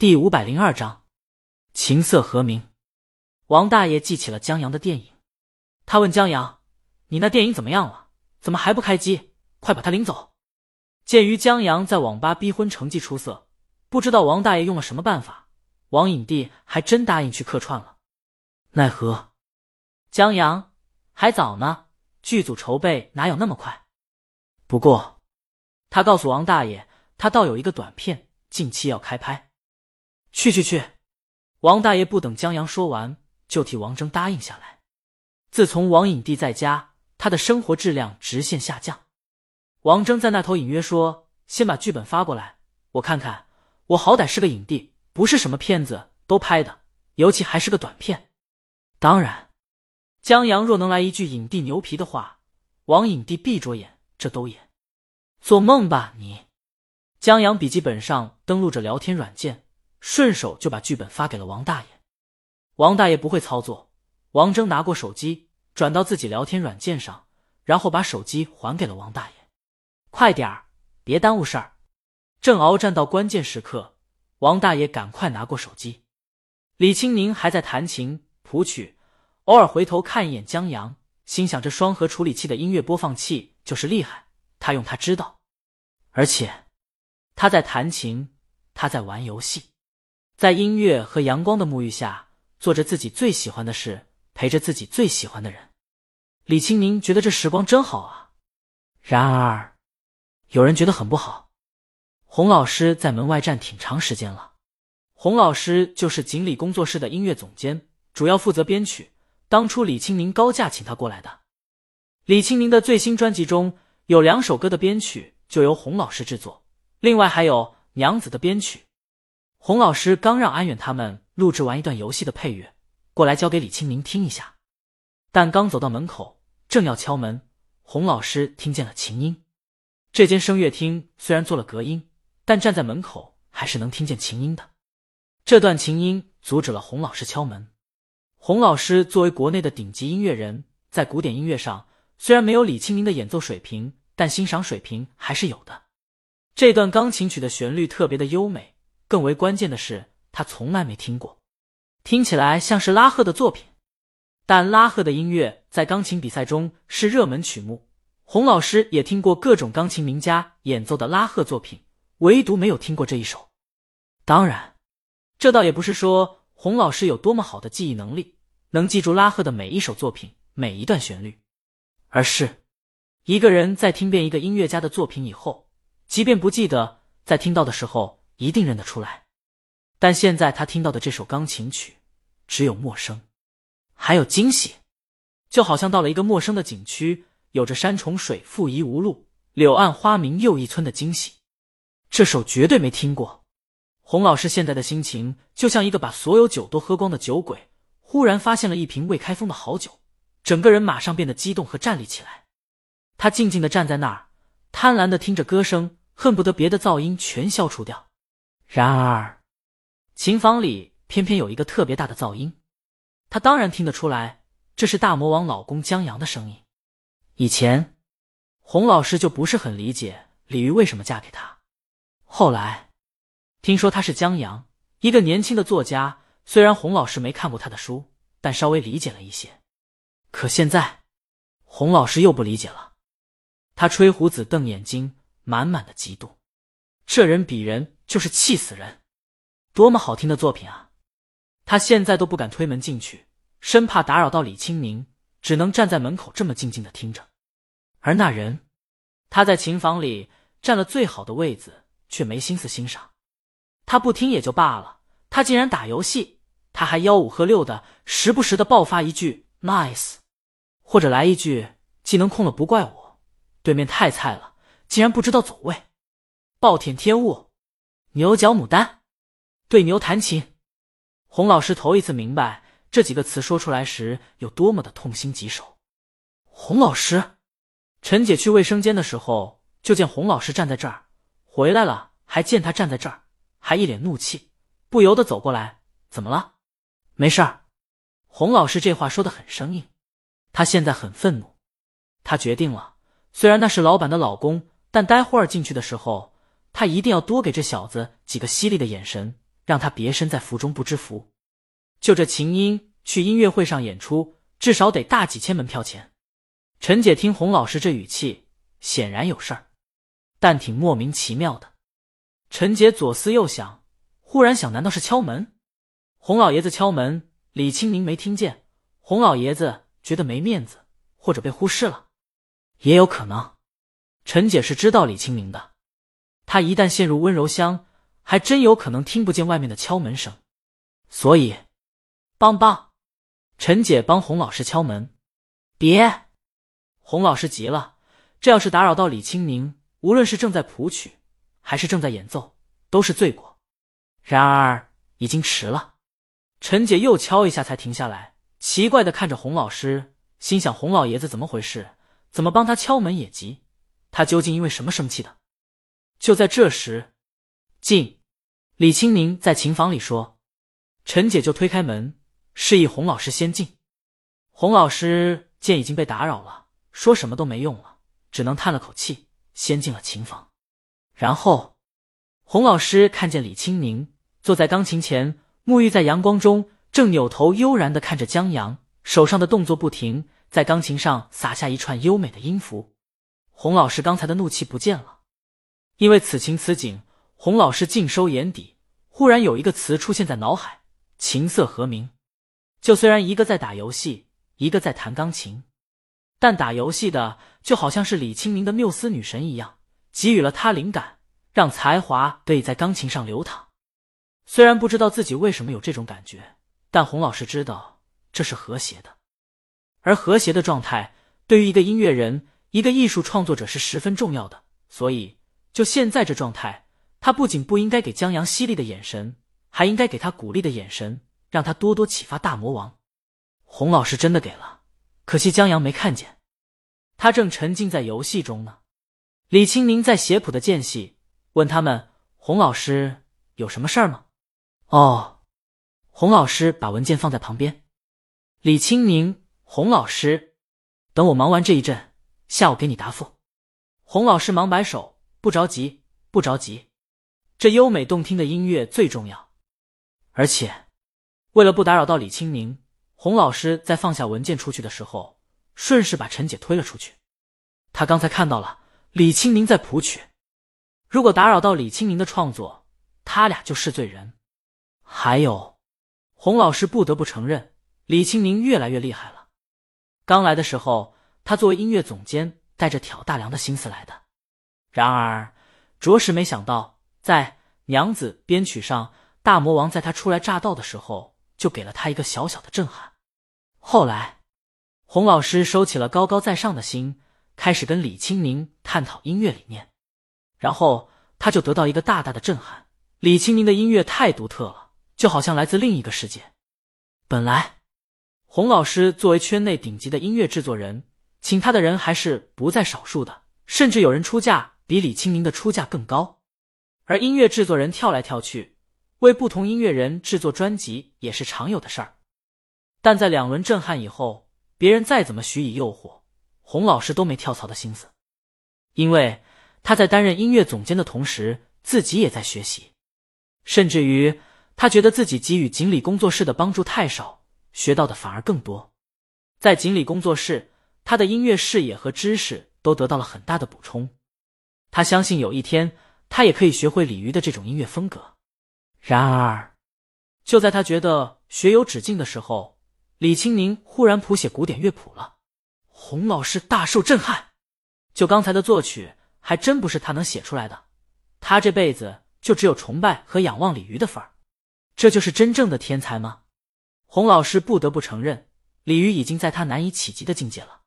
第五百零二章，琴瑟和鸣。王大爷记起了江阳的电影，他问江阳：“你那电影怎么样了？怎么还不开机？快把他领走！”鉴于江阳在网吧逼婚成绩出色，不知道王大爷用了什么办法，王影帝还真答应去客串了。奈何江阳还早呢，剧组筹备哪有那么快？不过他告诉王大爷，他倒有一个短片，近期要开拍。去去去！王大爷不等江阳说完，就替王峥答应下来。自从王影帝在家，他的生活质量直线下降。王峥在那头隐约说：“先把剧本发过来，我看看。我好歹是个影帝，不是什么骗子都拍的，尤其还是个短片。当然，江阳若能来一句影帝牛皮的话，王影帝闭着眼这都演。做梦吧你！”江阳笔记本上登录着聊天软件。顺手就把剧本发给了王大爷。王大爷不会操作，王峥拿过手机，转到自己聊天软件上，然后把手机还给了王大爷。快点儿，别耽误事儿。正鏖战到关键时刻，王大爷赶快拿过手机。李青宁还在弹琴谱曲，偶尔回头看一眼江阳，心想这双核处理器的音乐播放器就是厉害，他用他知道。而且他在弹琴，他在玩游戏。在音乐和阳光的沐浴下，做着自己最喜欢的事，陪着自己最喜欢的人。李清明觉得这时光真好啊。然而，有人觉得很不好。洪老师在门外站挺长时间了。洪老师就是锦鲤工作室的音乐总监，主要负责编曲。当初李清明高价请他过来的。李清明的最新专辑中有两首歌的编曲就由洪老师制作，另外还有《娘子》的编曲。洪老师刚让安远他们录制完一段游戏的配乐，过来交给李清明听一下。但刚走到门口，正要敲门，洪老师听见了琴音。这间声乐厅虽然做了隔音，但站在门口还是能听见琴音的。这段琴音阻止了洪老师敲门。洪老师作为国内的顶级音乐人，在古典音乐上虽然没有李清明的演奏水平，但欣赏水平还是有的。这段钢琴曲的旋律特别的优美。更为关键的是，他从来没听过，听起来像是拉赫的作品。但拉赫的音乐在钢琴比赛中是热门曲目，洪老师也听过各种钢琴名家演奏的拉赫作品，唯独没有听过这一首。当然，这倒也不是说洪老师有多么好的记忆能力，能记住拉赫的每一首作品、每一段旋律，而是一个人在听遍一个音乐家的作品以后，即便不记得，在听到的时候。一定认得出来，但现在他听到的这首钢琴曲，只有陌生，还有惊喜，就好像到了一个陌生的景区，有着山重水复疑无路，柳暗花明又一村的惊喜。这首绝对没听过。洪老师现在的心情，就像一个把所有酒都喝光的酒鬼，忽然发现了一瓶未开封的好酒，整个人马上变得激动和站立起来。他静静的站在那儿，贪婪的听着歌声，恨不得别的噪音全消除掉。然而，琴房里偏偏有一个特别大的噪音，他当然听得出来，这是大魔王老公江阳的声音。以前，洪老师就不是很理解李玉为什么嫁给他。后来，听说他是江阳，一个年轻的作家。虽然洪老师没看过他的书，但稍微理解了一些。可现在，洪老师又不理解了。他吹胡子瞪眼睛，满满的嫉妒。这人比人。就是气死人！多么好听的作品啊！他现在都不敢推门进去，生怕打扰到李清明，只能站在门口这么静静的听着。而那人，他在琴房里占了最好的位子，却没心思欣赏。他不听也就罢了，他竟然打游戏，他还吆五喝六的，时不时的爆发一句 “nice”，或者来一句“技能空了不怪我”。对面太菜了，竟然不知道走位，暴殄天物。牛角牡丹，对牛弹琴。洪老师头一次明白这几个词说出来时有多么的痛心疾首。洪老师，陈姐去卫生间的时候就见洪老师站在这儿，回来了还见他站在这儿，还一脸怒气，不由得走过来。怎么了？没事儿。洪老师这话说的很生硬，他现在很愤怒。他决定了，虽然那是老板的老公，但待会儿进去的时候。他一定要多给这小子几个犀利的眼神，让他别身在福中不知福。就这琴音去音乐会上演出，至少得大几千门票钱。陈姐听洪老师这语气，显然有事儿，但挺莫名其妙的。陈姐左思右想，忽然想：难道是敲门？洪老爷子敲门，李清明没听见。洪老爷子觉得没面子，或者被忽视了，也有可能。陈姐是知道李清明的，他一旦陷入温柔乡，还真有可能听不见外面的敲门声。所以，帮帮！陈姐帮洪老师敲门。别！洪老师急了，这要是打扰到李清明，无论是正在谱曲，还是正在演奏，都是罪过。然而已经迟了。陈姐又敲一下，才停下来，奇怪的看着洪老师，心想：洪老爷子怎么回事？怎么帮他敲门也急？他究竟因为什么生气的？就在这时，进李清明在琴房里说：“陈姐就推开门，示意洪老师先进。”洪老师见已经被打扰了。说什么都没用了，只能叹了口气，先进了琴房。然后，洪老师看见李清明坐在钢琴前，沐浴在阳光中，正扭头悠然的看着江阳，手上的动作不停，在钢琴上撒下一串优美的音符。洪老师刚才的怒气不见了，因为此情此景，洪老师尽收眼底。忽然有一个词出现在脑海：琴瑟和鸣。就虽然一个在打游戏，一个在弹钢琴。但打游戏的就好像是李清明的缪斯女神一样，给予了他灵感，让才华得以在钢琴上流淌。虽然不知道自己为什么有这种感觉，但洪老师知道这是和谐的，而和谐的状态对于一个音乐人、一个艺术创作者是十分重要的。所以，就现在这状态，他不仅不应该给江阳犀利的眼神，还应该给他鼓励的眼神，让他多多启发大魔王。洪老师真的给了。可惜江阳没看见，他正沉浸在游戏中呢。李清明在写谱的间隙问他们：“洪老师有什么事儿吗？”哦，洪老师把文件放在旁边。李清明，洪老师，等我忙完这一阵，下午给你答复。洪老师忙摆手：“不着急，不着急，这优美动听的音乐最重要。而且，为了不打扰到李清明。”洪老师在放下文件出去的时候，顺势把陈姐推了出去。他刚才看到了李清明在谱曲，如果打扰到李清明的创作，他俩就是罪人。还有，洪老师不得不承认，李清明越来越厉害了。刚来的时候，他作为音乐总监，带着挑大梁的心思来的。然而，着实没想到，在娘子编曲上，大魔王在他初来乍到的时候。就给了他一个小小的震撼。后来，洪老师收起了高高在上的心，开始跟李清明探讨音乐理念。然后他就得到一个大大的震撼：李清明的音乐太独特了，就好像来自另一个世界。本来，洪老师作为圈内顶级的音乐制作人，请他的人还是不在少数的，甚至有人出价比李清明的出价更高。而音乐制作人跳来跳去。为不同音乐人制作专辑也是常有的事儿，但在两轮震撼以后，别人再怎么许以诱惑，洪老师都没跳槽的心思，因为他在担任音乐总监的同时，自己也在学习，甚至于他觉得自己给予锦鲤工作室的帮助太少，学到的反而更多。在锦鲤工作室，他的音乐视野和知识都得到了很大的补充，他相信有一天他也可以学会鲤鱼的这种音乐风格。然而，就在他觉得学有止境的时候，李清宁忽然谱写古典乐谱了。洪老师大受震撼，就刚才的作曲，还真不是他能写出来的。他这辈子就只有崇拜和仰望鲤鱼的份儿，这就是真正的天才吗？洪老师不得不承认，鲤鱼已经在他难以企及的境界了。